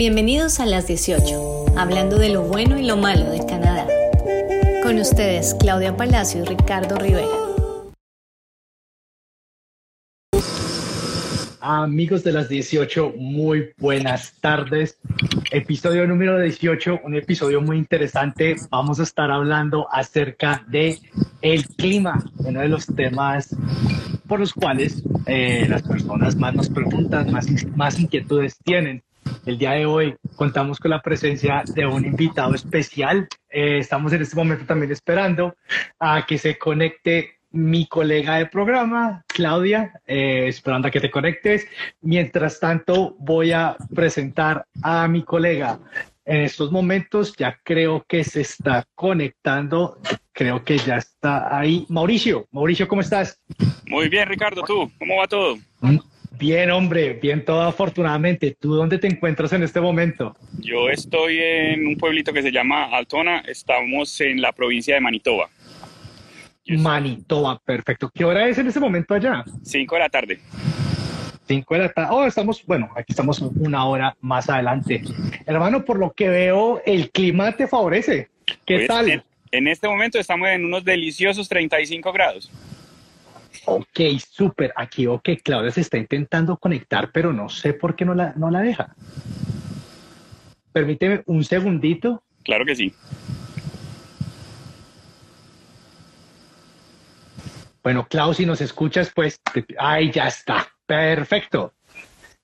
Bienvenidos a las 18, hablando de lo bueno y lo malo de Canadá. Con ustedes, Claudia Palacio y Ricardo Rivera. Amigos de las 18, muy buenas tardes. Episodio número 18, un episodio muy interesante. Vamos a estar hablando acerca de el clima, uno de los temas por los cuales eh, las personas más nos preguntan, más, más inquietudes tienen. El día de hoy contamos con la presencia de un invitado especial. Eh, estamos en este momento también esperando a que se conecte mi colega de programa, Claudia, eh, esperando a que te conectes. Mientras tanto, voy a presentar a mi colega. En estos momentos ya creo que se está conectando, creo que ya está ahí. Mauricio, Mauricio, ¿cómo estás? Muy bien, Ricardo, ¿tú? ¿Cómo va todo? Bien, hombre, bien todo afortunadamente. ¿Tú dónde te encuentras en este momento? Yo estoy en un pueblito que se llama Altona, estamos en la provincia de Manitoba. Manitoba, perfecto. ¿Qué hora es en este momento allá? Cinco de la tarde. Cinco de la tarde. Oh, estamos, bueno, aquí estamos una hora más adelante. Hermano, por lo que veo, el clima te favorece. ¿Qué Pues, tal? En, en este momento estamos en unos deliciosos 35 grados. Ok, súper. Aquí que Claudia se está intentando conectar, pero no sé por qué no la, no la deja. Permíteme un segundito. Claro que sí. Bueno, Clau, si nos escuchas, pues, te- ahí ya está. Perfecto.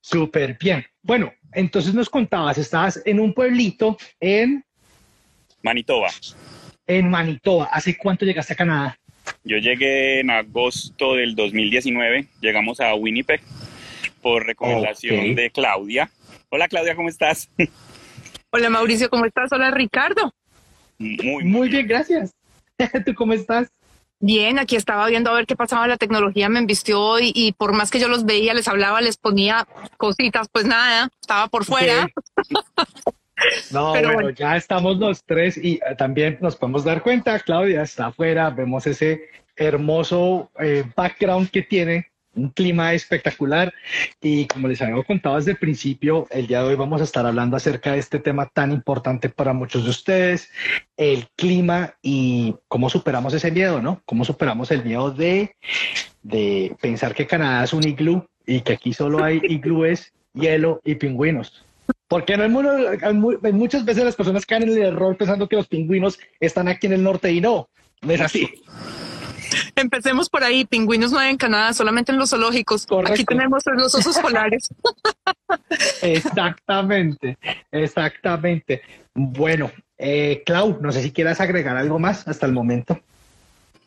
Súper bien. Bueno, entonces nos contabas, estabas en un pueblito en, Manitoba. en Manitoba. ¿Hace cuánto llegaste a Canadá? Yo llegué en agosto del 2019, llegamos a Winnipeg por recomendación de Claudia. Hola Claudia, ¿cómo estás? Hola Mauricio, ¿cómo estás? Hola Ricardo. Muy, Muy bien, gracias. ¿Tú cómo estás? Bien, aquí estaba viendo a ver qué pasaba, la tecnología me embistió y, y por más que yo los veía, les hablaba, les ponía cositas, pues nada, estaba por fuera. No, Pero bueno, bueno. ya estamos los tres y eh, también nos podemos dar cuenta, Claudia está afuera, vemos ese hermoso eh, background que tiene, un clima espectacular y como les había contado desde el principio, el día de hoy vamos a estar hablando acerca de este tema tan importante para muchos de ustedes, el clima y cómo superamos ese miedo, ¿no? Cómo superamos el miedo de, de pensar que Canadá es un iglú y que aquí solo hay iglúes, hielo y pingüinos. Porque en el mundo, en mu- en muchas veces las personas caen en el error pensando que los pingüinos están aquí en el norte y no, no es así. Empecemos por ahí, pingüinos no hay en Canadá, solamente en los zoológicos. Correcto. Aquí tenemos los osos polares. Exactamente, exactamente. Bueno, eh, Clau, no sé si quieras agregar algo más hasta el momento.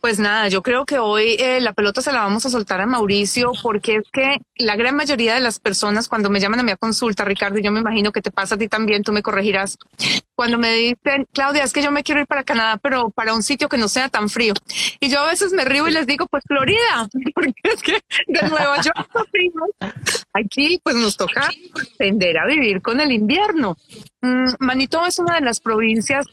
Pues nada, yo creo que hoy eh, la pelota se la vamos a soltar a Mauricio porque es que la gran mayoría de las personas cuando me llaman a mi consulta, Ricardo, y yo me imagino que te pasa a ti también, tú me corregirás, cuando me dicen, Claudia, es que yo me quiero ir para Canadá, pero para un sitio que no sea tan frío. Y yo a veces me río y les digo, pues Florida, porque es que de Nueva York. Aquí pues nos toca tender a vivir con el invierno. Mm, Manitoba es una de las provincias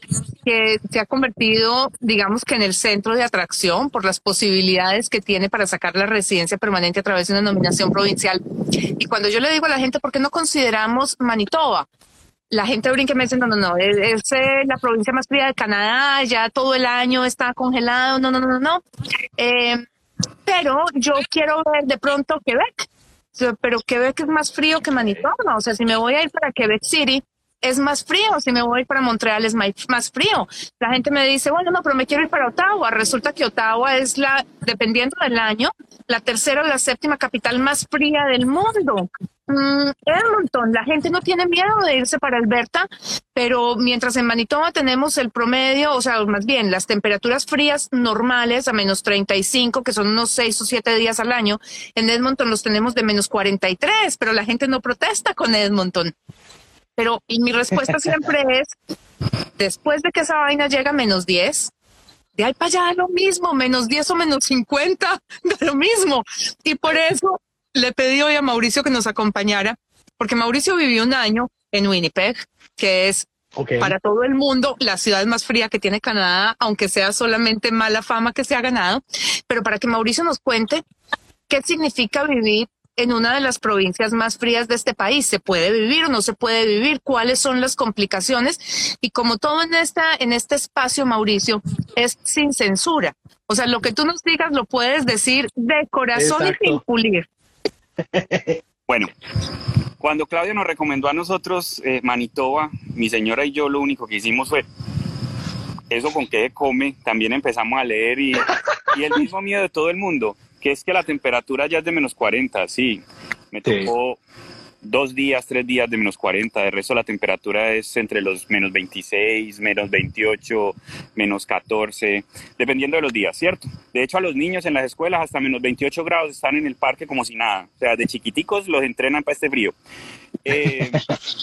que se ha convertido, digamos que en el centro de atracción por las posibilidades que tiene para sacar la residencia permanente a través de una nominación provincial. Y cuando yo le digo a la gente, ¿por qué no consideramos Manitoba? La gente brinca y me dice, no, no, no, es, es, eh, la provincia más fría de Canadá, ya todo el año está congelado, no, no, no, no, no. Eh, pero yo quiero ver de pronto Quebec, pero Quebec es más frío que Manitoba, o sea, si me voy a ir para Quebec City, es más frío, si me voy para Montreal es más frío. La gente me dice, bueno, no, pero me quiero ir para Ottawa. Resulta que Ottawa es la, dependiendo del año, la tercera o la séptima capital más fría del mundo. Mm, Edmonton, la gente no tiene miedo de irse para Alberta, pero mientras en Manitoba tenemos el promedio, o sea, más bien las temperaturas frías normales a menos 35, que son unos 6 o 7 días al año, en Edmonton los tenemos de menos 43, pero la gente no protesta con Edmonton. Pero y mi respuesta siempre es, después de que esa vaina llega a menos 10, de ahí para allá lo mismo, menos 10 o menos 50, da lo mismo. Y por eso le pedí hoy a Mauricio que nos acompañara, porque Mauricio vivió un año en Winnipeg, que es para todo el mundo la ciudad más fría que tiene Canadá, aunque sea solamente mala fama que se ha ganado, pero para que Mauricio nos cuente qué significa vivir en una de las provincias más frías de este país. ¿Se puede vivir o no se puede vivir? ¿Cuáles son las complicaciones? Y como todo en, esta, en este espacio, Mauricio, es sin censura. O sea, lo que tú nos digas lo puedes decir de corazón y sin pulir. Bueno, cuando Claudia nos recomendó a nosotros eh, Manitoba, mi señora y yo lo único que hicimos fue eso con qué come, también empezamos a leer y, y, el mismo miedo de todo el mundo, que es que la temperatura ya es de menos 40, sí. Me tocó dos días, tres días de menos 40, de resto la temperatura es entre los menos 26, menos 28, menos 14, dependiendo de los días, ¿cierto? De hecho, a los niños en las escuelas hasta menos 28 grados están en el parque como si nada, o sea, de chiquiticos los entrenan para este frío. Eh,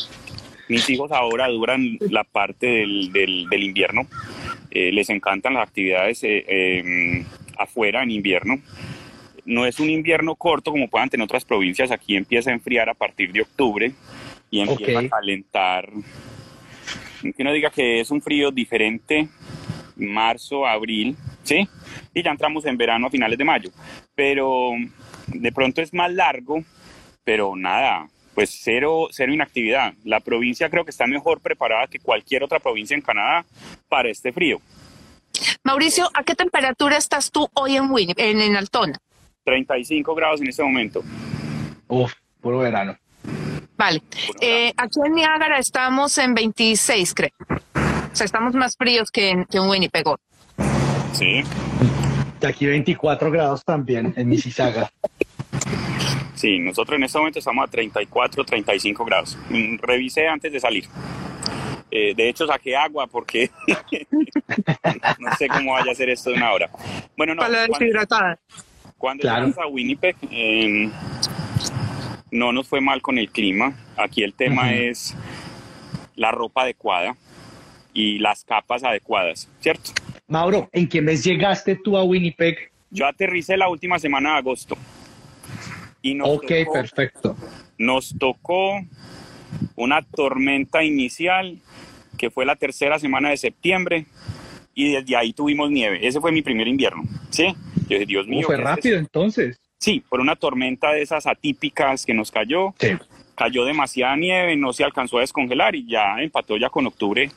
mis hijos ahora duran la parte del, del, invierno, eh, les encantan las actividades eh, em, afuera en invierno no es un invierno corto como puedan tener otras provincias, aquí empieza a enfriar a partir de octubre y empieza a calentar. Que uno diga que es un frío diferente, marzo, abril, ¿sí? Y ya entramos en verano a finales de mayo. Pero de pronto es más largo, pero nada, pues cero, cero inactividad. La provincia creo que está mejor preparada que cualquier otra provincia en Canadá para este frío. Mauricio, ¿a qué temperatura estás tú hoy en, en, en Altona? 35 grados en este momento. Uf, puro verano. Vale. Eh, aquí en Niágara estamos en 26, creo. O sea, estamos más fríos que en, que en Winnipeg. Sí. De aquí 24 grados también en Mississauga. Sí, nosotros en este momento estamos a 34, 35 grados. Mm, revisé antes de salir. Eh, de hecho, saqué agua porque no sé cómo vaya a ser esto de una hora. Bueno, no. Para la deshidratada. Cuando llegamos a Winnipeg, em, no nos fue mal con el clima. Aquí el tema es la ropa adecuada y las capas adecuadas, ¿cierto? Mauro, ¿en qué mes llegaste tú a Winnipeg? Yo aterricé la última semana de agosto. Y ok, perfecto. Nos tocó una tormenta inicial que fue la tercera semana de septiembre y desde ahí tuvimos nieve. Ese fue mi primer invierno, ¿sí? Yo dije, Dios mío. fue rápido entonces. Sí, por una tormenta de esas atípicas que nos cayó. Sí. Cayó demasiada nieve, no se alcanzó a descongelar y ya empató ya con octubre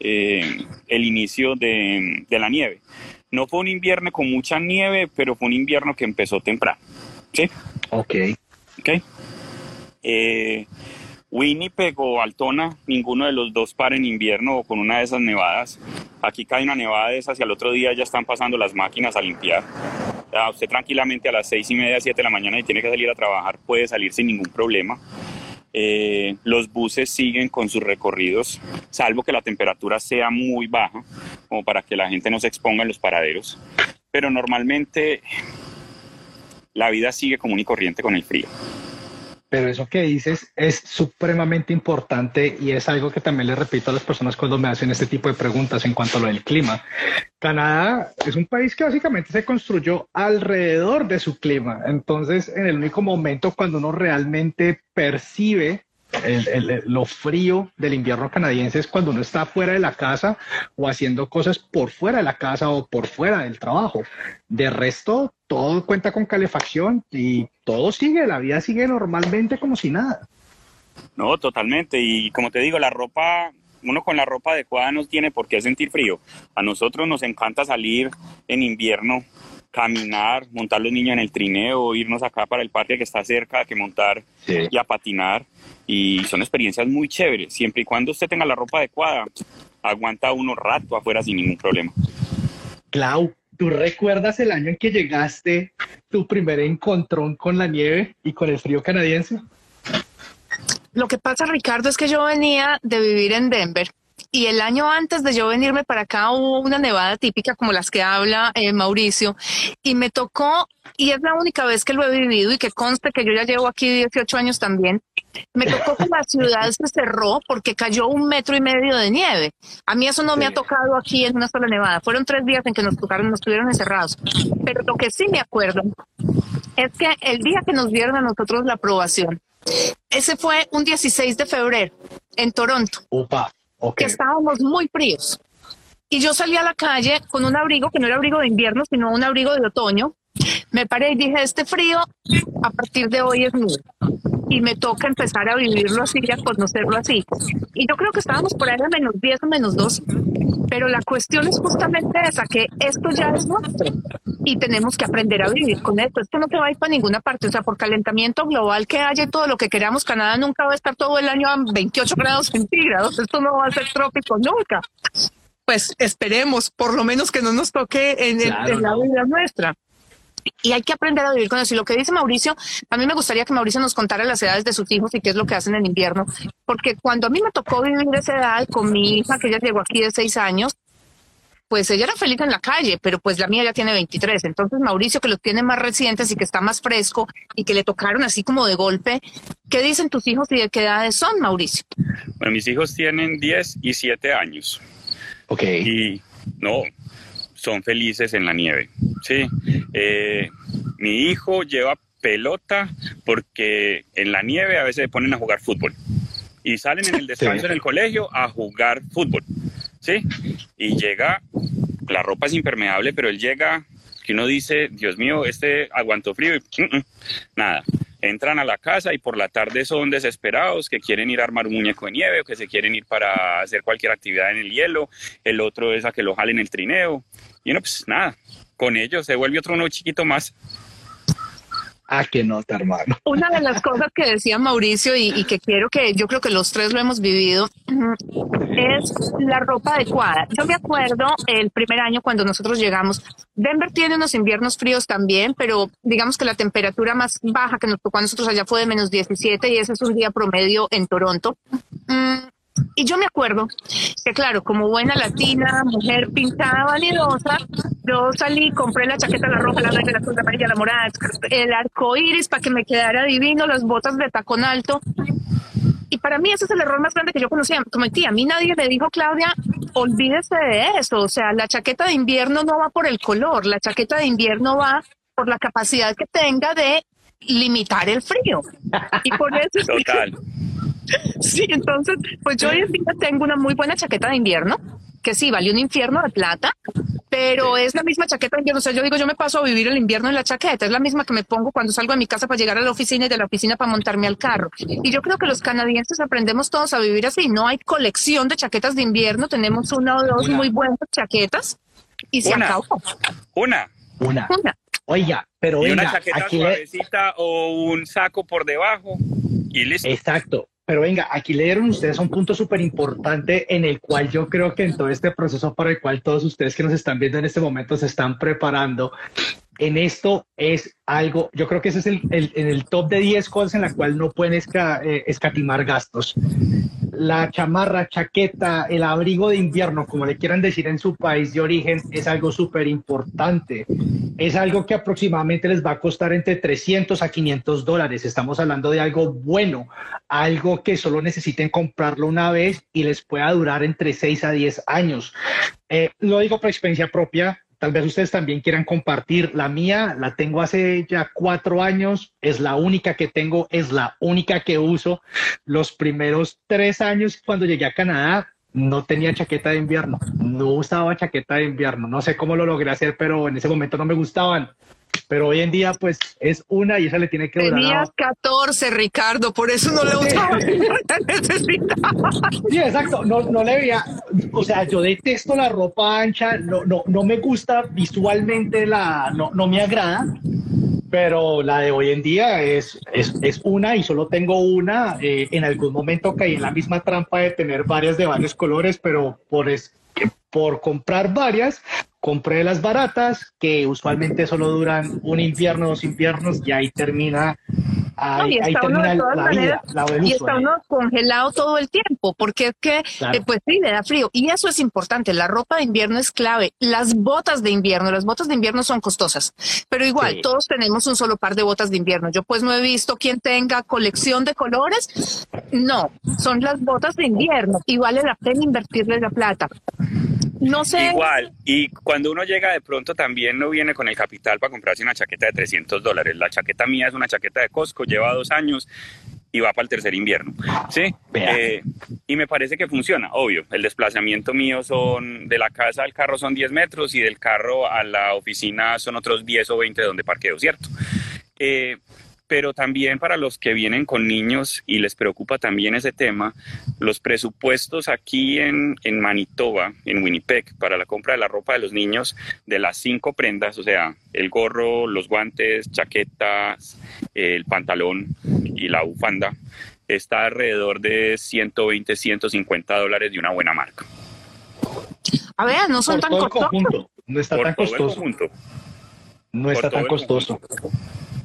eh, el inicio de, de, la nieve. No fue un invierno con mucha nieve, pero fue un invierno que empezó temprano. ¿Sí? Ok. Ok. Eh, Winnipeg o Altona, ninguno de los dos para en invierno o con una de esas nevadas. Aquí cae una nevada de esas y al otro día ya están pasando las máquinas a limpiar. usted tranquilamente a las seis y media, siete de la mañana y tiene que salir a trabajar, puede salir sin ningún problema. Eh, los buses siguen con sus recorridos, salvo que la temperatura sea muy baja, como para que la gente no se exponga en los paraderos. Pero normalmente la vida sigue común y corriente con el frío pero eso que dices es supremamente importante y es algo que también le repito a las personas cuando me hacen este tipo de preguntas en cuanto a lo del clima. Canadá es un país que básicamente se construyó alrededor de su clima. Entonces, en el único momento cuando uno realmente percibe lo frío del invierno canadiense es cuando uno está fuera de la casa o haciendo cosas por fuera de la casa o por fuera del trabajo. De resto, todo cuenta con calefacción y todo sigue, la vida sigue normalmente como si nada. No, totalmente. Y como te digo, la ropa, uno con la ropa adecuada no tiene por qué sentir frío. A nosotros nos encanta salir en invierno caminar, montar los niños en el trineo, irnos acá para el parque que está cerca, que montar y a patinar. Y son experiencias muy chéveres. Siempre y cuando usted tenga la ropa adecuada, aguanta uno rato afuera sin ningún problema. Clau, ¿tú recuerdas el año en que llegaste tu primer encontrón con la nieve y con el frío canadiense? Lo que pasa, Ricardo, es que yo venía de vivir en Denver y el año antes de yo venirme para acá hubo una nevada típica como las que habla eh, Mauricio y me tocó, y es la única vez que lo he vivido y que conste que yo ya llevo aquí 18 años también, me tocó que la ciudad se cerró porque cayó un metro y medio de nieve. A mí eso no me ha tocado aquí en una sola nevada. Fueron tres días en que nos tocaron, nos tuvieron encerrados. Pero lo que sí me acuerdo es que el día que nos dieron a nosotros la aprobación, ese fue un 16 de febrero en Toronto. Opa que estábamos muy fríos. Y yo salí a la calle con un abrigo que no era abrigo de invierno, sino un abrigo de otoño, Me paré y dije, este frío a partir de hoy es mío. Y me toca empezar a vivirlo así y a conocerlo así. Y yo creo que estábamos por ahí a menos 10 o menos 2. Pero la cuestión es justamente esa, que esto ya es nuestro y tenemos que aprender a vivir con esto. Esto no te va a ir para ninguna parte. O sea, por calentamiento global que haya todo lo que queramos, Canadá nunca va a estar todo el año a 28 grados centígrados. Esto no va a ser trópico nunca. Pues esperemos, por lo menos que no nos toque en, la vida nuestra y hay que aprender a vivir con eso. Y lo que dice Mauricio, a mí me gustaría que Mauricio nos contara las edades de sus hijos y qué es lo que hacen en invierno, porque cuando a mí me tocó vivir esa edad con mi hija, que ella llegó aquí de seis años, pues ella era feliz en la calle, pero pues la mía ya tiene 23. Entonces Mauricio, que los tiene más recientes y que está más fresco y que le tocaron así como de golpe, ¿qué dicen tus hijos y de qué edades son, Mauricio? Bueno, mis hijos tienen 10 y 7 años. Ok. Y no, son felices en la nieve. Sí. Eh, mi hijo lleva pelota porque en la nieve a veces se ponen a jugar fútbol y salen en el descanso en el colegio a jugar fútbol. ¿sí? Y llega, la ropa es impermeable, pero él llega, que uno dice, Dios mío, este aguantó frío y mm, mm, nada. Entran a la casa y por la tarde son desesperados que quieren ir a armar un muñeco de nieve o que se quieren ir para hacer cualquier actividad en el hielo. El otro es a que lo jalen el trineo. Y uno, pues nada, con ellos se vuelve otro uno chiquito más. Ah, qué nota, hermano. Una de las cosas que decía Mauricio y, que quiero que yo creo que los tres lo hemos vivido es la ropa adecuada. Yo me acuerdo el primer año cuando nosotros llegamos. Denver tiene unos inviernos fríos también, pero digamos que la temperatura más baja que nos tocó a nosotros allá fue de menos 17 y ese es un día promedio en Toronto. Y yo me acuerdo que, claro, como buena latina, mujer pintada, vanidosa, yo salí, compré la chaqueta, la roja, la verde, la azul, la amarilla, la morada, el arco iris para que me quedara divino, las botas de tacón alto. Y para mí ese es el error más grande que yo conocía. Como tía, a mí nadie me dijo, Claudia, olvídese de eso. O sea, la chaqueta de invierno no va por el color, la chaqueta de invierno va por la capacidad que tenga de limitar el frío. Y por eso. Total. Sí, entonces, pues yo hoy en día tengo una muy buena chaqueta de invierno, que sí, vale un infierno de plata, pero es la misma chaqueta de invierno. O sea, yo digo, yo me paso a vivir el invierno en la chaqueta, es la misma que me pongo cuando salgo de mi casa para llegar a la oficina y de la oficina para montarme al carro. Y yo creo que los canadienses aprendemos todos a vivir así. No hay colección de chaquetas de invierno, tenemos una o dos muy buenas chaquetas y se acabó. Una. Una. Una. Oiga, pero y una chaqueta suavecita o un saco por debajo y listo. Exacto. Pero venga, aquí le dieron ustedes un punto súper importante en el cual yo creo que en todo este proceso para el cual todos ustedes que nos están viendo en este momento se están preparando, en esto es algo, yo creo que ese es el, en el top de 10 cosas en la cual no pueden eh, escatimar gastos la chamarra, chaqueta, el abrigo de invierno, como le quieran decir en su país de origen, es algo súper importante. Es algo que aproximadamente les va a costar entre 300 a 500 dólares. Estamos hablando de algo bueno, algo que solo necesiten comprarlo una vez y les pueda durar entre 6 a 10 años. Eh, lo digo por experiencia propia, Tal vez ustedes también quieran compartir. La mía la tengo hace ya cuatro años, es la única que tengo, es la única que uso. Los primeros tres años cuando llegué a Canadá no tenía chaqueta de invierno, no usaba chaqueta de invierno. No sé cómo lo logré hacer, pero en ese momento no me gustaban pero hoy en día pues es una y esa le tiene que durar. Tenías 14, Ricardo, por eso no le usaba, Sí, exacto, no, no le veía, o sea, yo detesto la ropa ancha, no, no, no me gusta visualmente, la, no, no me agrada, pero la de hoy en día es, es, es una y solo tengo una. Eh, en algún momento caí en la misma trampa de tener varias de varios colores, pero por, es, por comprar varias, compré las baratas, que usualmente solo duran un invierno, dos inviernos, y ahí termina, ahí, termina la vida, Y está uno congelado todo el tiempo, porque es que, eh, pues sí, le da frío. Y eso es importante, la ropa de invierno es clave. Las botas de invierno, las botas de invierno son costosas, pero igual, todos tenemos un solo par de botas de invierno. Yo pues no he visto quien tenga colección de colores. No, son las botas de invierno y vale la pena invertirle la plata. No sé. Igual, y cuando uno llega de pronto también no viene con el capital para comprarse una chaqueta de 300 dólares. La chaqueta mía es una chaqueta de Costco, lleva dos años y va para el tercer invierno. ¿sí? Eh, y me parece que funciona, obvio. El desplazamiento mío son de la casa al carro son 10 metros y del carro a la oficina son otros 10 o 20 donde parqueo, ¿cierto? Eh, pero también para los que vienen con niños y les preocupa también ese tema, los presupuestos aquí en, en, Manitoba, en Winnipeg, para la compra de la ropa de los niños, de las cinco prendas, o sea, el gorro, los guantes, chaquetas, el pantalón y la bufanda, está alrededor de 120, 150 dólares de una buena marca. A ver, no son tan costosos. No está tan costoso. No está tan costoso.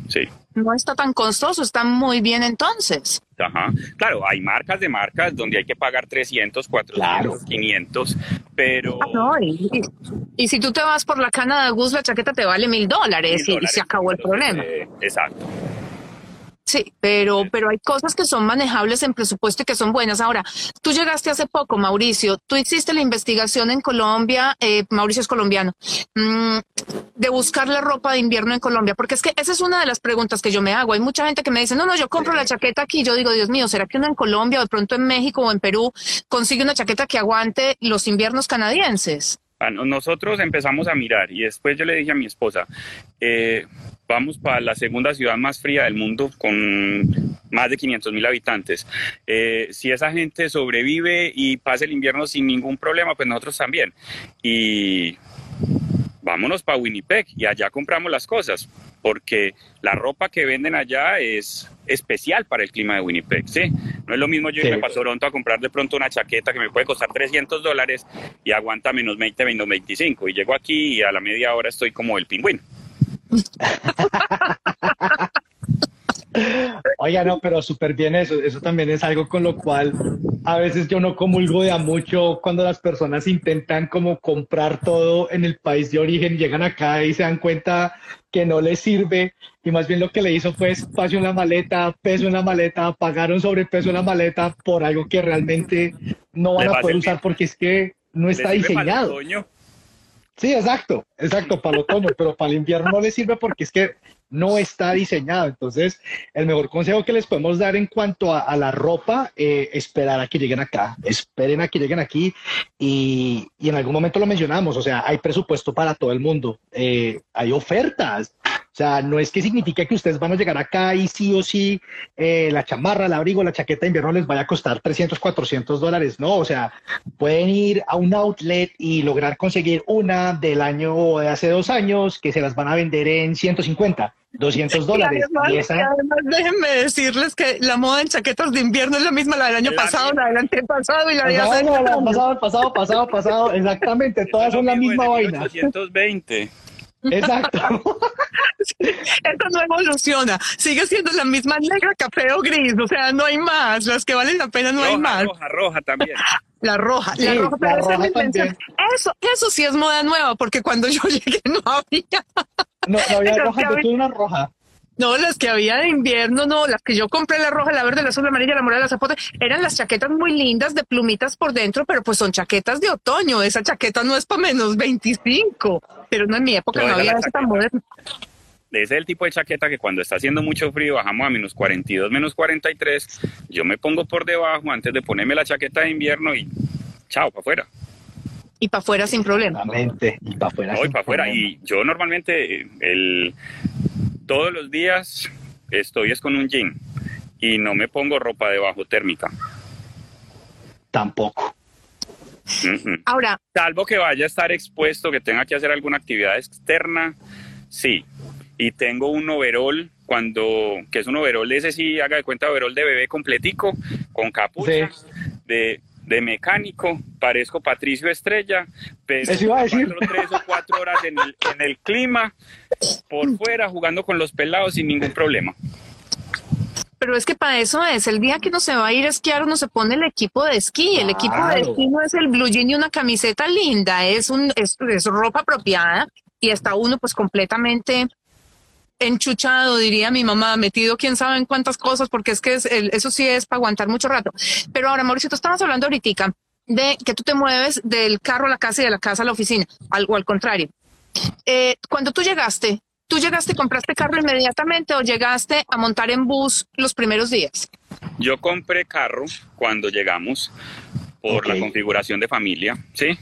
Sí. No está tan costoso, está muy bien entonces. Ajá. Claro, hay marcas de marcas donde hay que pagar 300, 400, 500, pero... Ah, no, y, si tú te vas por la cana de Gus, la chaqueta te vale mil dólares y, se acabó el problema. Eh, exacto. Sí, pero, pero hay cosas que son manejables en presupuesto y que son buenas. Ahora, tú llegaste hace poco, Mauricio, tú hiciste la investigación en Colombia, eh, Mauricio es colombiano, mm, de buscar la ropa de invierno en Colombia, porque es que esa es una de las preguntas que yo me hago. Hay mucha gente que me dice, no, no, yo compro la chaqueta aquí. Yo digo, Dios mío, ¿será que uno en Colombia o de pronto en México o en Perú consigue una chaqueta que aguante los inviernos canadienses? Nosotros empezamos a mirar y después yo le dije a mi esposa, eh, vamos para la segunda ciudad más fría del mundo con más de 500 mil habitantes. Eh, si esa gente sobrevive y pasa el invierno sin ningún problema, pues nosotros también. Y vámonos para Winnipeg y allá compramos las cosas, porque la ropa que venden allá es especial para el clima de Winnipeg, ¿sí? No es lo mismo yo irme para Toronto a comprar de pronto una chaqueta que me puede costar 300 dólares y aguanta menos 20, menos 25 y llego aquí y a la media hora estoy como el pingüino. Oiga, no, pero súper bien eso. Eso también es algo con lo cual a veces yo no comulgo de a mucho cuando las personas intentan como comprar todo en el país de origen, llegan acá y se dan cuenta que no les sirve y más bien lo que le hizo fue espacio en la maleta, peso en la maleta, pagaron sobrepeso en la maleta por algo que realmente no van a poder usar porque es que no está diseñado. Sí, exacto, exacto, para el otoño, pero para el invierno no le sirve porque es que no está diseñado. Entonces, el mejor consejo que les podemos dar en cuanto a, la ropa, eh, esperar a que lleguen acá, esperen a que lleguen aquí y, en algún momento lo mencionamos, o sea, hay presupuesto para todo el mundo, eh, hay ofertas. O sea, no es que signifique que ustedes van a llegar acá y sí o sí eh, la chamarra, el abrigo, la chaqueta de invierno les vaya a costar 300, 400 dólares. No, o sea, pueden ir a un outlet y lograr conseguir una del año de hace dos años que se las van a vender en 150 200 dólares. Y además, déjenme decirles que la moda en chaquetas de invierno es la misma la del año pasado, la del antepasado y la del año pasado, pasado, pasado, pasado, exactamente, todas son la misma vaina. 220. Exacto. Esto no evoluciona. Sigue siendo la misma negra, café o gris. O sea, no hay más. Las que valen la pena no hay más. Roja, roja también. La roja, la roja, la roja Eso, eso sí es moda nueva, porque cuando yo llegué no había. No, no había roja, yo una roja. No, las que había de invierno, no, las que yo compré, la roja, la verde, la azul, la amarilla, la morada, la zapote, eran las chaquetas muy lindas de plumitas por dentro, pero pues son chaquetas de otoño. Esa chaqueta no es para menos 25, pero no en mi época no, había eso tan moderno. Ese es el tipo de chaqueta que cuando está haciendo mucho frío bajamos a menos 42, menos 43. Yo me pongo por debajo antes de ponerme la chaqueta de invierno y chao, para afuera. Y para afuera sin problema. Y para afuera. Voy para afuera. Y yo normalmente el, todos los días estoy es con un jean y no me pongo ropa debajo térmica. Tampoco. Ahora. Salvo que vaya a estar expuesto, que tenga que hacer alguna actividad externa, sí. Y tengo un overall cuando, que es un overall, ese sí, haga de cuenta, overall de bebé completico, con capucha, de de mecánico, parezco Patricio Estrella, pero iba a decir. tres o cuatro horas en el, en el clima, por fuera, jugando con los pelados sin ningún problema. Pero es que para eso es, el día que uno se va a ir a esquiar, uno se pone el equipo de esquí. El equipo de esquí no es el blue jean y una camiseta linda, es, un, es, es ropa apropiada y está uno pues completamente enchuchado, diría mi mamá, metido quién sabe en cuántas cosas, porque es que eso sí es para aguantar mucho rato. Pero ahora, Mauricio, tú estabas hablando ahorita de que tú te mueves del carro a la casa y de la casa a la oficina, o al contrario. Eh, cuando tú llegaste, ¿tú llegaste y compraste carro inmediatamente o llegaste a montar en bus los primeros días? Yo compré carro cuando llegamos por la configuración de familia, ¿sí?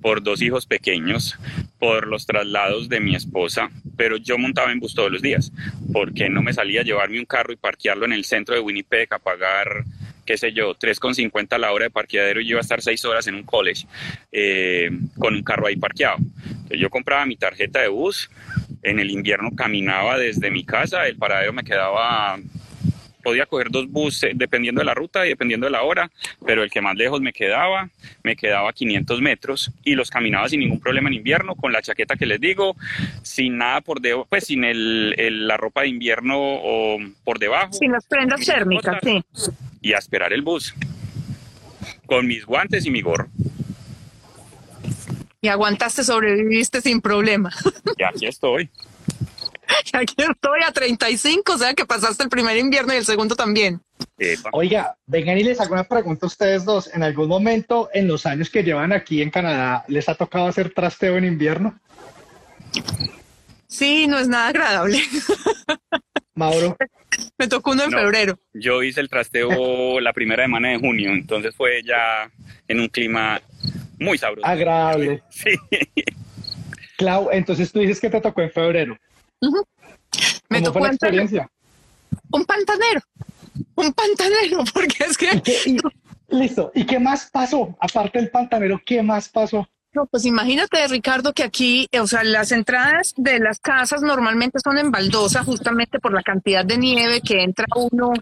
Por dos hijos pequeños, por los traslados de mi esposa, pero yo montaba en bus todos los días, porque no me salía a llevarme un carro y parquearlo en el centro de Winnipeg a pagar qué sé yo, 3,50 a la hora de parqueadero y yo iba a estar seis horas en un college eh, con un carro ahí parqueado. Entonces yo compraba mi tarjeta de bus, en el invierno caminaba desde mi casa, el paradero me quedaba podía coger dos buses dependiendo de la ruta y dependiendo de la hora, pero el que más lejos me quedaba, me quedaba 500 metros y los caminaba sin ningún problema en invierno, con la chaqueta que les digo, sin nada por debajo, pues sin el, la ropa de invierno o por debajo. Sin las prendas térmicas, sí. Y a esperar el bus, con mis guantes y mi gorro. Y aguantaste, sobreviviste sin problema. Y aquí estoy. aquí estoy a 35, o sea que pasaste el primer invierno y el segundo también. Oiga, vengan y les hago una pregunta a ustedes dos. ¿En algún momento en los años que llevan aquí en Canadá les ha tocado hacer trasteo en invierno? Sí, no es nada agradable. Mauro. Me tocó uno en febrero. Yo hice el trasteo la primera semana de junio, entonces fue ya en un clima muy sabroso. Agradable. Sí. Clau, entonces tú dices que te tocó en febrero. Me tocó la experiencia? Un pantanero, un pantanero, porque es que... listo, ¿y qué más pasó? Aparte del pantanero, ¿qué más pasó? No, pues imagínate, Ricardo, que aquí, o sea, las entradas de las casas normalmente son en baldosa, justamente por la cantidad de nieve que entra uno,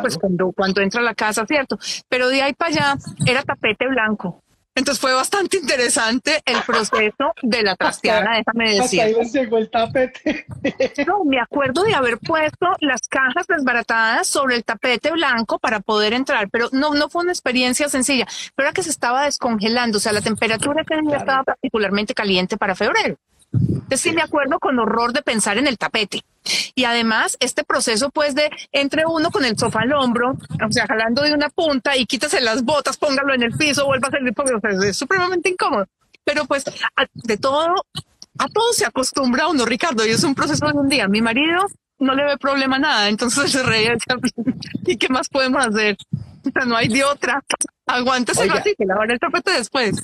pues cuando, cuando entra a la casa, ¿cierto? Pero de ahí para allá era tapete blanco. Entonces fue bastante interesante el proceso de la trasteada, déjame decir. Hasta ahí llegó el tapete. No, me acuerdo de haber puesto las cajas desbaratadas sobre el tapete blanco para poder entrar, pero no, no fue una experiencia sencilla, pero era que se estaba descongelando, o sea, la temperatura que estaba particularmente caliente para febrero. Entonces sí me acuerdo con horror de pensar en el tapete. Y además, este proceso, pues, de entre uno con el sofá al hombro, o sea, jalando de una punta y quítase las botas, póngalo en el piso, vuelva a salir, o sea, es supremamente incómodo. Pero pues, de todo, a todo se acostumbra uno, Ricardo, y es un proceso de un día. Mi marido no le ve problema nada, entonces se reía. ¿Y qué más podemos hacer? no hay de otra. Aguántese así, que lavar el tapete después.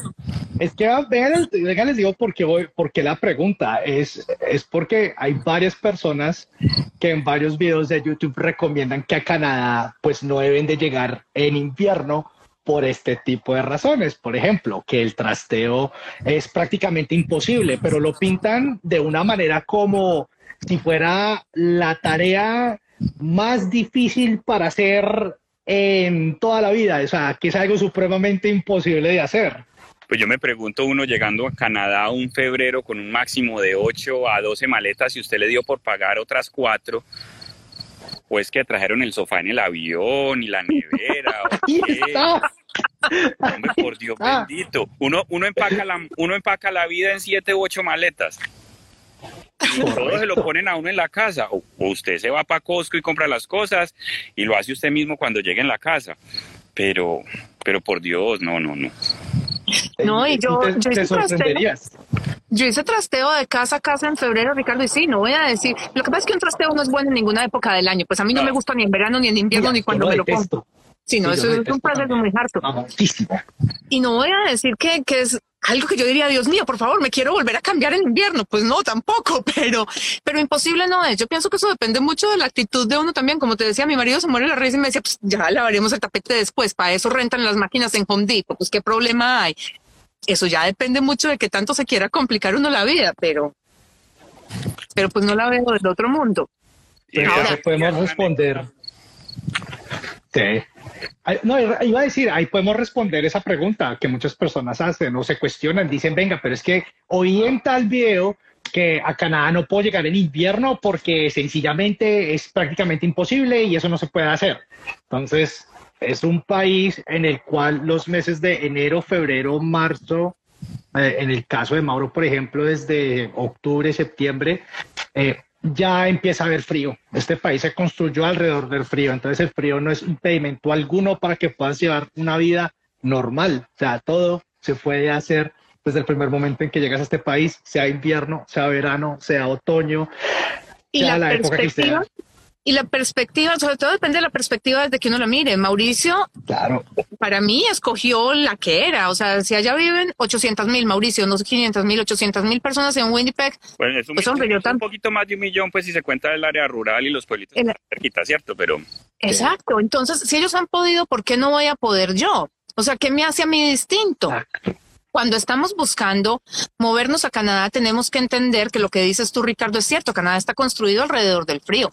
Es que vengan, les digo por qué, voy, porque la pregunta es, es porque hay varias personas que en varios videos de YouTube recomiendan que a Canadá pues no deben de llegar en invierno por este tipo de razones. Por ejemplo, que el trasteo es prácticamente imposible, pero lo pintan de una manera como si fuera la tarea más difícil para hacer en toda la vida, o sea, que es algo supremamente imposible de hacer. Pues yo me pregunto, uno llegando a Canadá un febrero con un máximo de 8 a 12 maletas y usted le dio por pagar otras cuatro, pues que trajeron el sofá en el avión y la nevera. Hombre, por Dios bendito. Uno, uno, empaca la, uno empaca la vida en siete u ocho maletas. Y todos se lo ponen a uno en la casa. O, usted se va para Costco y compra las cosas y lo hace usted mismo cuando llegue en la casa. Pero, pero por Dios, no, no, no. No, y yo, yo, hice trasteo, yo hice trasteo de casa a casa en febrero, Ricardo, y sí, no voy a decir. Lo que pasa es que un trasteo no es bueno en ninguna época del año. Pues a mí no, me gusta ni en verano, ni en invierno, ni cuando me lo pongo. Sí, no, eso es un proceso muy harto. Y no voy a decir que, que es algo que yo diría, Dios mío, por favor, me quiero volver a cambiar en invierno. Pues no, tampoco, pero, pero imposible no es. Yo pienso que eso depende mucho de la actitud de uno también. Como te decía, mi marido se muere la raíz y me decía, pues ya lavaremos el tapete después. Para eso rentan las máquinas en Home Depot. Pues qué problema hay. Eso ya depende mucho de que tanto se quiera complicar uno la vida, pero, pero pues no la veo del otro mundo. Ahora podemos responder. Sí. No, iba a decir, ahí podemos responder esa pregunta que muchas personas hacen o se cuestionan, dicen, venga, pero es que oí en tal video que a Canadá no puedo llegar en invierno porque sencillamente es prácticamente imposible y eso no se puede hacer. Entonces, es un país en el cual los meses de enero, febrero, marzo, eh, en el caso de Mauro, por ejemplo, desde octubre, septiembre, eh, ya empieza a haber frío. Este país se construyó alrededor del frío, entonces el frío no es impedimento alguno para que puedas llevar una vida normal. O sea, todo se puede hacer desde el primer momento en que llegas a este país, sea invierno, sea verano, sea otoño, y sea la, época que sea y la perspectiva, sobre todo depende de la perspectiva desde que uno lo mire. Mauricio, claro. para mí escogió la que era, o sea, si allá viven 800 mil, Mauricio, no sé, 500 mil, 800 mil personas en Winnipeg. Bueno, es un, pues, un poquito más de un millón, pues si se cuenta el área rural y los pueblitos cerquita, ¿cierto? Pero... Exacto, entonces si ellos han podido, ¿por qué no voy a poder yo? O sea, ¿qué me hace a mí distinto? Cuando estamos buscando movernos a Canadá, tenemos que entender que lo que dices tú, Ricardo, es cierto. Canadá está construido alrededor del frío.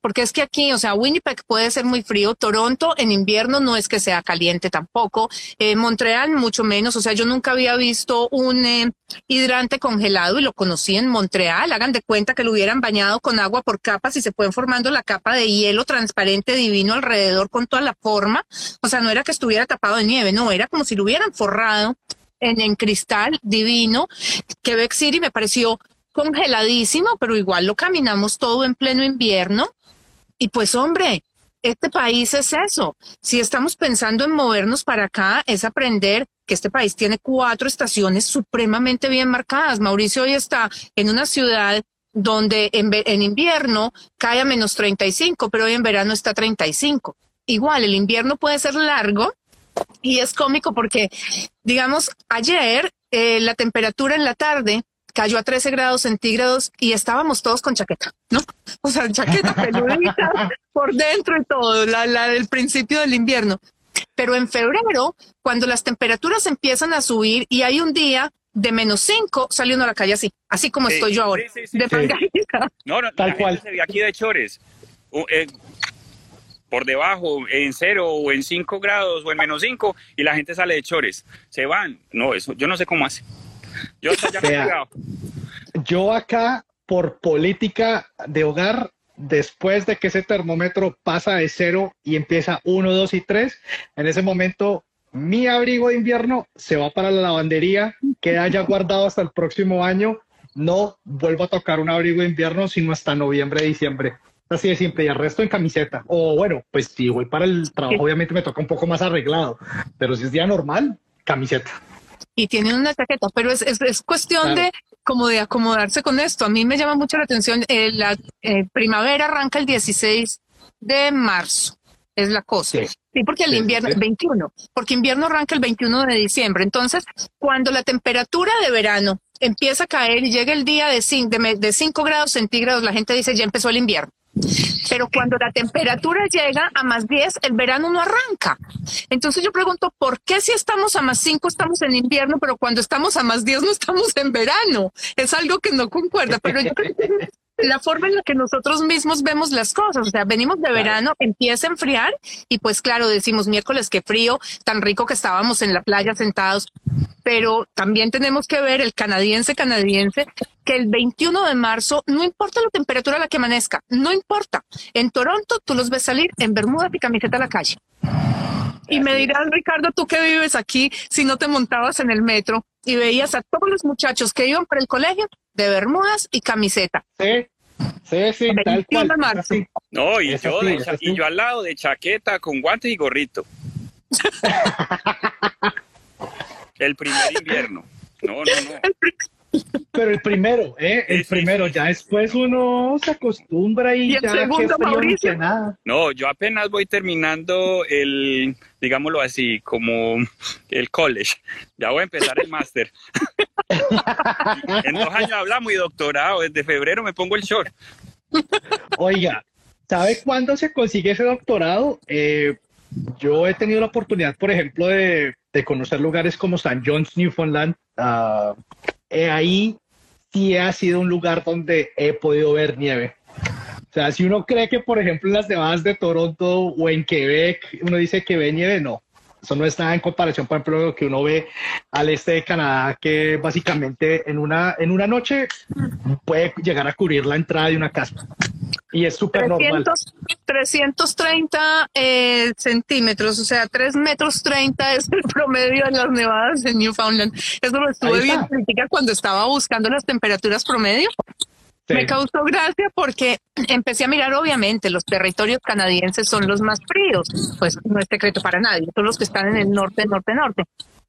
Porque es que aquí, o sea, Winnipeg puede ser muy frío. Toronto en invierno no es que sea caliente tampoco. Eh, Montreal mucho menos. O sea, yo nunca había visto un eh, hidrante congelado y lo conocí en Montreal. Hagan de cuenta que lo hubieran bañado con agua por capas y se pueden formando la capa de hielo transparente divino alrededor con toda la forma. O sea, no era que estuviera tapado de nieve, no, era como si lo hubieran forrado en, cristal divino. Quebec City me pareció congeladísimo, pero igual lo caminamos todo en pleno invierno. Y pues hombre, este país es eso. Si estamos pensando en movernos para acá, es aprender que este país tiene cuatro estaciones supremamente bien marcadas. Mauricio hoy está en una ciudad donde en, en invierno cae a menos 35, pero hoy en verano está 35. Igual, el invierno puede ser largo, y es cómico porque, digamos, ayer eh, la temperatura en la tarde cayó a 13 grados centígrados y estábamos todos con chaqueta, ¿no? O sea, chaqueta peludita por dentro y todo, la, la del principio del invierno. Pero en febrero, cuando las temperaturas empiezan a subir y hay un día de menos 5, sale uno a la calle así, así como estoy yo ahora, de No, no, tal cual. Aquí de chores. Eh, por debajo, en cero o en cinco grados o en menos cinco, y la gente sale de chores. Se van. No, eso, yo no sé cómo hace. Yo Yo acá, por política de hogar, después de que ese termómetro pasa de cero y empieza uno, dos y tres, en ese momento mi abrigo de invierno se va para la lavandería, queda ya guardado hasta el próximo año. No vuelvo a tocar un abrigo de invierno sino hasta noviembre, diciembre. Así de simple, y el resto en camiseta. O bueno, pues si voy para el trabajo, obviamente me toca un poco más arreglado, pero si es día normal, camiseta. Y tienen una chaqueta, pero es, es, cuestión de como de acomodarse con esto. A mí me llama mucho la atención, eh, la eh, primavera arranca el 16 de marzo, es la cosa. Sí, porque el invierno, es 21, porque invierno arranca el 21 de diciembre. Entonces, cuando la temperatura de verano empieza a caer y llega el día de 5 de, de 5 grados centígrados, la gente dice ya empezó el invierno. Pero cuando la temperatura llega a más 10, el verano no arranca. Entonces yo pregunto, ¿por qué si estamos a más 5 estamos en invierno, pero cuando estamos a más 10 no estamos en verano? Es algo que no concuerda, pero yo creo que la forma en la que nosotros mismos vemos las cosas. O sea, venimos de verano, empieza a enfriar y pues claro, decimos miércoles qué frío, tan rico que estábamos en la playa sentados. Pero también tenemos que ver el canadiense canadiense que el 21 de marzo, no importa la temperatura a la que amanezca, no importa. En Toronto tú los ves salir en bermuda y camiseta a la calle. Y me dirás, Ricardo, tú que vives aquí, si no te montabas en el metro y veías a todos los muchachos que iban para el colegio de bermudas y camiseta. Sí, sí, sí, tal cual. No, y yo, y yo al lado de chaqueta con guantes y gorrito. el primer invierno. No, no, no. Pero el primero, ¿eh? El primero, ya después uno se acostumbra y, ya segundo, que nada. No, yo apenas voy terminando el, digámoslo así, como el college. Ya voy a empezar el máster. en dos años hablamos y doctorado, desde febrero me pongo el short. Oiga, ¿sabe cuándo se consigue ese doctorado? Eh, yo he tenido la oportunidad, por ejemplo, de, conocer lugares como St. John's, Newfoundland. Uh, ahí sí ha sido un lugar donde he podido ver nieve. O sea, si uno cree que, por ejemplo, en las nevadas de Toronto o en Quebec, uno dice que ve nieve, no. Eso no está en comparación, por ejemplo, lo que uno ve al este de Canadá, que básicamente en una, en una noche puede llegar a cubrir la entrada de una casa. Y es súper normal. 330 eh, centímetros, o sea, 3 metros 30 es el promedio en las nevadas en Newfoundland. Eso lo estuve viendo cuando estaba buscando las temperaturas promedio. Me causó gracia porque empecé a mirar, obviamente, los territorios canadienses son los más fríos, pues no es secreto para nadie, son los que están en el norte, norte, norte.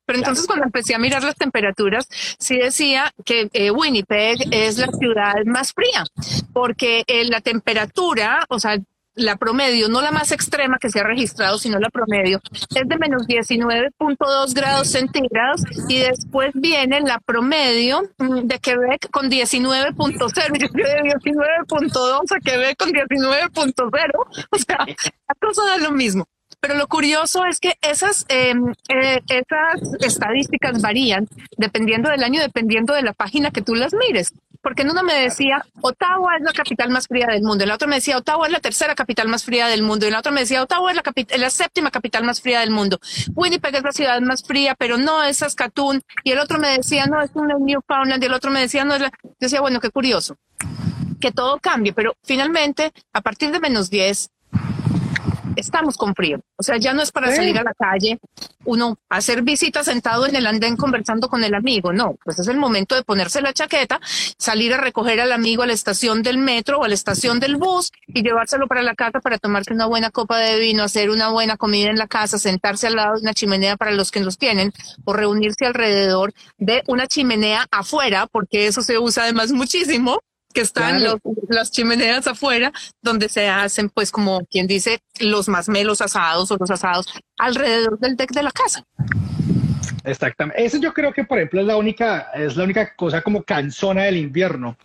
Pero entonces cuando empecé a mirar las temperaturas, sí decía que eh, Winnipeg es la ciudad más fría, porque eh, la temperatura, o sea, la promedio, no la más extrema que se ha registrado, sino la promedio, es de menos 19.2 grados centígrados y después viene la promedio mm, de Quebec con 19.0. Yo creo de 19.2 a Quebec con 19.0. O sea, la cosa da lo mismo. Pero lo curioso es que esas, em, eh, esas estadísticas varían dependiendo del año, dependiendo de la página que tú las mires. Porque en uno me decía, Ottawa es la capital más fría del mundo, en la me decía, Ottawa es la tercera capital más fría del mundo, en la otra me decía, Ottawa es la, séptima capital más fría del mundo. Winnipeg es la ciudad más fría, pero no es Saskatoon, y el otro me decía, no, es un Newfoundland, y el otro me decía, no es la... Yo decía, bueno, qué curioso que todo cambie, pero finalmente, a partir de menos 10, estamos con frío. O sea, ya no es para salir a la calle, uno hacer visitas sentado en el andén conversando con el amigo. No, pues es el momento de ponerse la chaqueta, salir a recoger al amigo a la estación del metro o a la estación del bus y llevárselo para la casa para tomarse una buena copa de vino, hacer una buena comida en la casa, sentarse al lado de una chimenea para los que los tienen o reunirse alrededor de una chimenea afuera, porque eso se usa además muchísimo que están las chimeneas afuera, donde se hacen, pues, como quien dice, los más melos asados o los asados alrededor del deck de la casa. Exactamente. Eso yo creo que, por ejemplo, es la única, es la única cosa como cansona del invierno.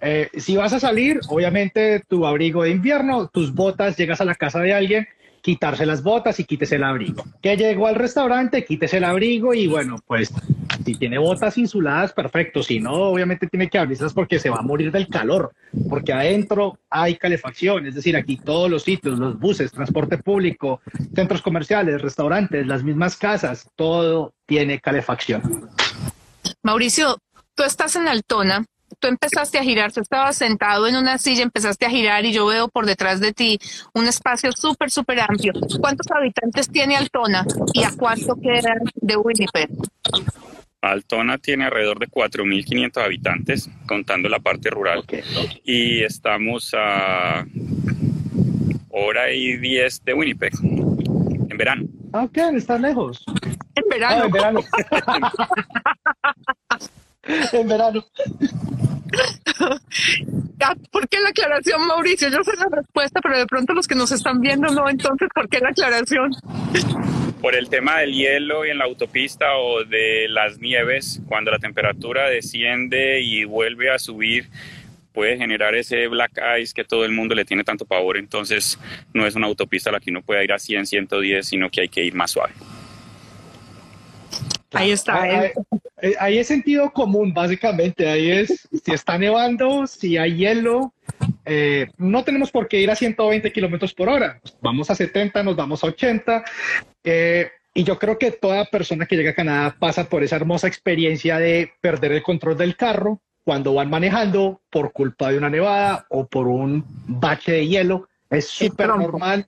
Eh, si vas a salir, obviamente tu abrigo de invierno, tus botas, llegas a la casa de alguien quitarse las botas y quítese el abrigo. Que llegó al restaurante, quítese el abrigo y bueno, pues si tiene botas insuladas, perfecto. Si no, obviamente tiene que abrirlas porque se va a morir del calor, porque adentro hay calefacción. Es decir, aquí todos los sitios, los buses, transporte público, centros comerciales, restaurantes, las mismas casas, todo tiene calefacción. Mauricio, tú estás en Altona tú empezaste a girar, tú estabas sentado en una silla, empezaste a girar y yo veo por detrás de ti un espacio súper, súper amplio. ¿Cuántos habitantes tiene Altona y a cuánto queda de Winnipeg? Altona tiene alrededor de 4.500 habitantes, contando la parte rural. Y estamos a hora y 10 de Winnipeg, en verano. Ah, ok, está lejos. En verano. Ah, en verano. en verano. ¿Por qué la aclaración, Mauricio? Yo sé la respuesta, pero de pronto los que nos están viendo no. Entonces, ¿por qué la aclaración? Por el tema del hielo y en la autopista o de las nieves, cuando la temperatura desciende y vuelve a subir, puede generar ese black ice que todo el mundo le tiene tanto pavor. Entonces, no es una autopista a la que uno pueda ir a 100, 110, sino que hay que ir más suave. Ahí está. Ahí, es sentido común, básicamente. Ahí es, si está nevando, si hay hielo, eh, no tenemos por qué ir a 120 kilómetros por hora. Vamos a 70, nos vamos a 80. Eh, y yo creo que toda persona que llega a Canadá pasa por esa hermosa experiencia de perder el control del carro cuando van manejando por culpa de una nevada o por un bache de hielo. Es súper normal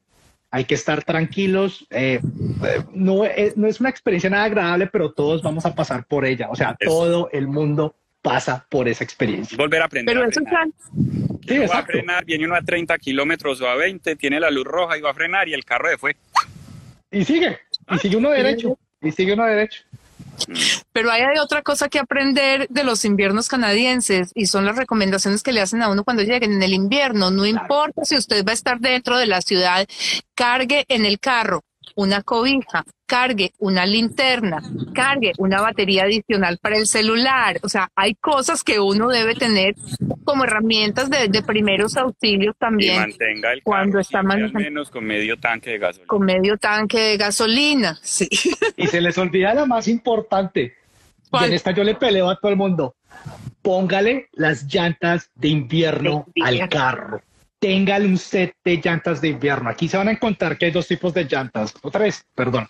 hay que estar tranquilos. Eh, eh, no, es, no, es, una experiencia nada agradable, pero todos vamos a pasar por ella. O sea, todo el mundo pasa por esa experiencia. Volver a aprender. Pero a frenar. Sí, va a frenar, viene uno a 30 kilómetros o a 20, tiene la luz roja y va a frenar y el carro de fue. Y sigue, y sigue uno derecho, y sigue uno derecho. Pero hay otra cosa que aprender de los inviernos canadienses y son las recomendaciones que le hacen a uno cuando lleguen en el invierno. No importa si usted va a estar dentro de la ciudad, cargue en el carro una cobija, cargue una linterna, cargue una batería adicional para el celular. O sea, hay cosas que uno debe tener como herramientas de, primeros auxilios también. Y mantenga el cuando está al menos con medio tanque de gasolina. Con medio tanque de gasolina, sí. Y se les olvida la más importante. Y en esta yo le peleo a todo el mundo. Póngale las llantas de invierno. al carro téngale un set de llantas de invierno. Aquí se van a encontrar que hay dos tipos de llantas, o tres, perdón.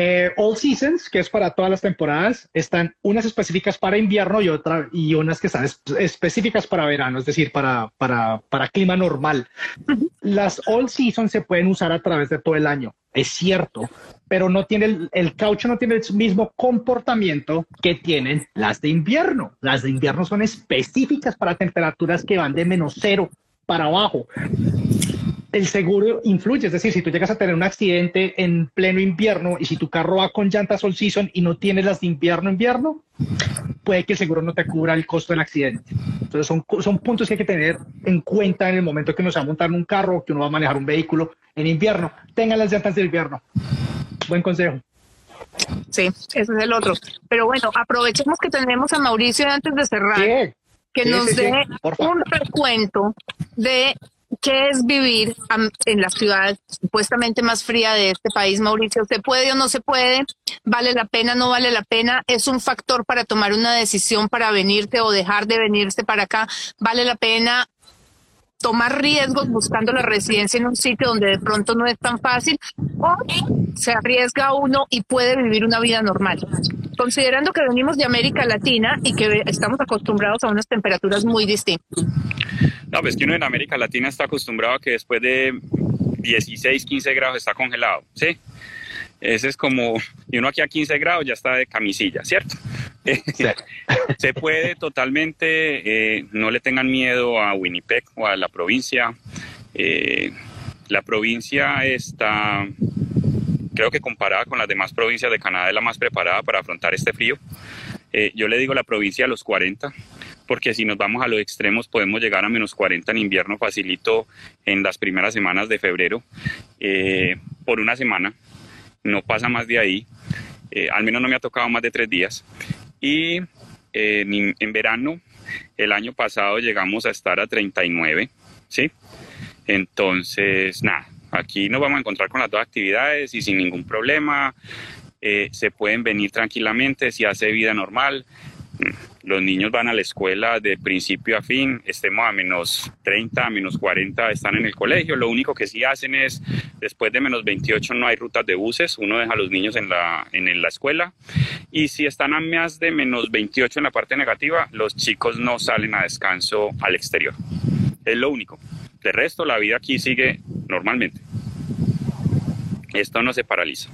Eh, all Seasons, que es para todas las temporadas, están unas específicas para invierno y otra y unas que están específicas para verano, es decir, para, para, para clima normal. Las All Seasons se pueden usar a través de todo el año, es cierto, pero no tiene el, el, caucho no tiene el mismo comportamiento que tienen las de invierno. Las de invierno son específicas para temperaturas que van de menos cero para abajo. El seguro influye, es decir, si tú llegas a tener un accidente en pleno invierno y si tu carro va con llantas all season y no tienes las de invierno invierno, puede que el seguro no te cubra el costo del accidente. Entonces son, son puntos que hay que tener en cuenta en el momento que uno se va a montar en un carro o que uno va a manejar un vehículo en invierno. Tengan las llantas de invierno. Buen consejo. Sí, ese es el otro. Pero bueno, aprovechemos que tenemos a Mauricio antes de cerrar, que nos dé un recuento de qué es vivir en la ciudad supuestamente más fría de este país, Mauricio. ¿Se puede o no se puede? ¿Vale la pena no vale la pena? ¿Es un factor para tomar una decisión para venirte o dejar de venirse para acá? ¿Vale la pena tomar riesgos buscando la residencia en un sitio donde de pronto no es tan fácil o se arriesga uno y puede vivir una vida normal. Considerando que venimos de América Latina y que estamos acostumbrados a unas temperaturas muy distintas. No, pues que uno en América Latina está acostumbrado a que después de 16, 15 grados está congelado, ¿sí? Ese es como, y uno aquí a 15 grados ya está de camisilla, ¿cierto? Se puede totalmente, eh, no le tengan miedo a Winnipeg o a la provincia. Eh, la provincia está, creo que comparada con las demás provincias de Canadá, es la más preparada para afrontar este frío. Eh, yo le digo la provincia a los 40, porque si nos vamos a los extremos podemos llegar a menos 40 en invierno facilito en las primeras semanas de febrero por una semana no pasa más de ahí. Eh, al menos no me ha tocado más de tres días. Y eh, en, verano, el año pasado llegamos a estar a 39, ¿sí? Entonces, nada, aquí nos vamos a encontrar con las dos actividades y sin ningún problema. Eh, se pueden venir tranquilamente si hace vida normal. Los niños van a la escuela de principio a fin, estemos a menos 30, a menos 40, están en el colegio. Lo único que sí hacen es, después de menos 28 no hay rutas de buses, uno deja a los niños en la, en la escuela. Y si están a más de menos 28 en la parte negativa, los chicos no salen a descanso al exterior. Es lo único. De resto, la vida aquí sigue normalmente. Esto no se paraliza.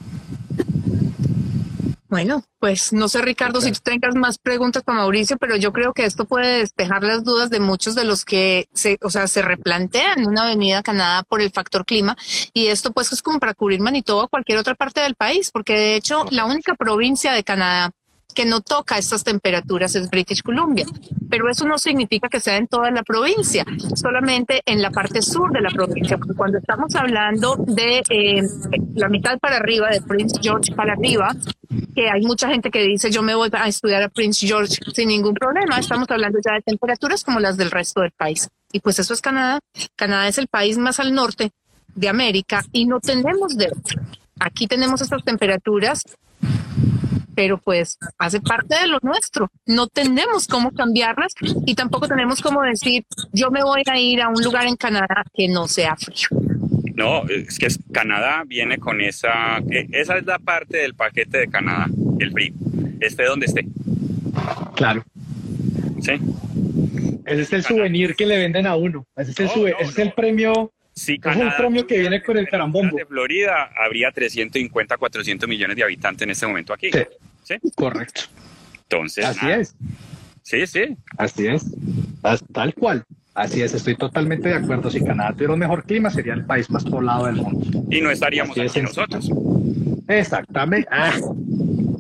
Bueno, pues no sé, Ricardo, si tú tengas más preguntas para Mauricio, pero yo creo que esto puede despejar las dudas de muchos de los que se, o sea, se replantean una avenida a Canadá por el factor clima. Y esto pues es como para cubrir Manitoba o cualquier otra parte del país, porque de hecho la única provincia de Canadá que no toca estas temperaturas es British Columbia, pero eso no significa que sea en toda la provincia, solamente en la parte sur de la provincia. Cuando estamos hablando de eh, la mitad para arriba, de Prince George para arriba, que hay mucha gente que dice yo me voy a estudiar a Prince George sin ningún problema, estamos hablando ya de temperaturas como las del resto del país. Y pues eso es Canadá. Canadá es el país más al norte de América y no tenemos de Aquí tenemos estas temperaturas pero pues hace parte de lo nuestro. No tenemos cómo cambiarlas y tampoco tenemos cómo decir, yo me voy a ir a un lugar en Canadá que no sea frío. No, es que Canadá viene con esa, eh, esa es la parte del paquete de Canadá, el frío, esté donde esté. Claro. Sí. Ese es el souvenir que le venden a uno. Ese es el, ese es el premio Sí, es un premio que viene con el carambombo. De Florida habría 350, 400 millones de habitantes en este momento aquí. Sí, correcto. Entonces, así es. Sí, sí. Así es. Tal cual. Así es, estoy totalmente de acuerdo. Si Canadá tuviera un mejor clima, sería el país más poblado del mundo. Y no estaríamos aquí nosotros. Exactamente. Ah,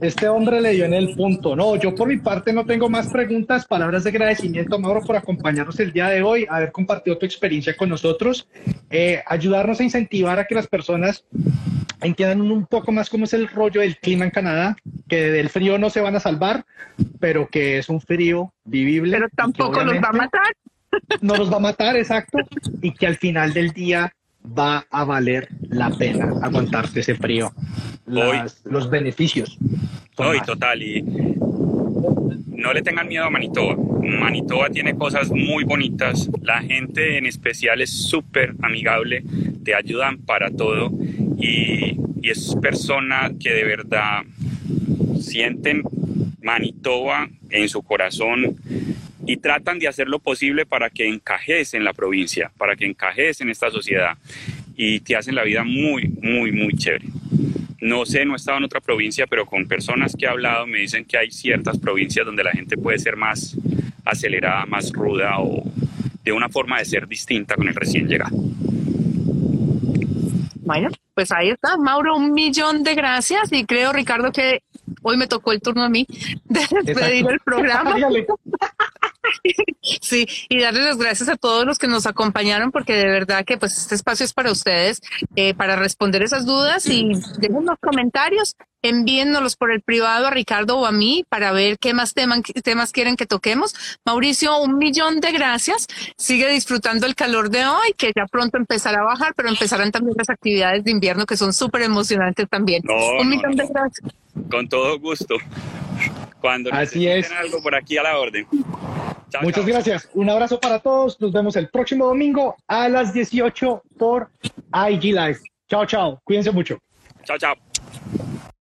este hombre le dio en el punto. No, yo por mi parte no tengo más preguntas. Palabras de agradecimiento, Mauro, por acompañarnos el día de hoy, haber compartido tu experiencia con nosotros, eh, ayudarnos a incentivar a que las personas entiendan un poco más cómo es el rollo del clima en Canadá, que del frío no se van a salvar, pero que es un frío vivible. Pero tampoco los va a matar. No los va a matar, exacto, y que al final del día va a valer la pena aguantarte ese frío. los beneficios. Hoy, total. Y no le tengan miedo a Manitoba. Manitoba tiene cosas muy bonitas. La gente en especial es súper amigable. Te ayudan para todo. Y, y es persona que de verdad sienten Manitoba en su corazón y tratan de hacer lo posible para que encajes en la provincia, para que encajes en esta sociedad y te hacen la vida muy, muy, muy chévere. No sé, no he estado en otra provincia, pero con personas que he hablado me dicen que hay ciertas provincias donde la gente puede ser más acelerada, más ruda o de una forma de ser distinta con el recién llegado. Bueno, pues ahí está, Mauro, un millón de gracias y creo, Ricardo, que hoy me tocó el turno a mí de despedir el programa. Sí, y darles las gracias a todos los que nos acompañaron, porque de verdad que pues este espacio es para ustedes, eh, para responder esas dudas y dejen los comentarios, envíennos por el privado a Ricardo o a mí para ver qué más temas quieren que toquemos. Mauricio, un millón de gracias. Sigue disfrutando el calor de hoy, que ya pronto empezará a bajar, pero empezarán también las actividades de invierno que son súper emocionantes también. un millón de gracias. Con todo gusto. Cuando Así es. algo por aquí a la orden. Muchas gracias. Un abrazo para todos. Nos vemos el próximo domingo a las 18 por IG Live. Chao, chao. Cuídense mucho. Chao, chao.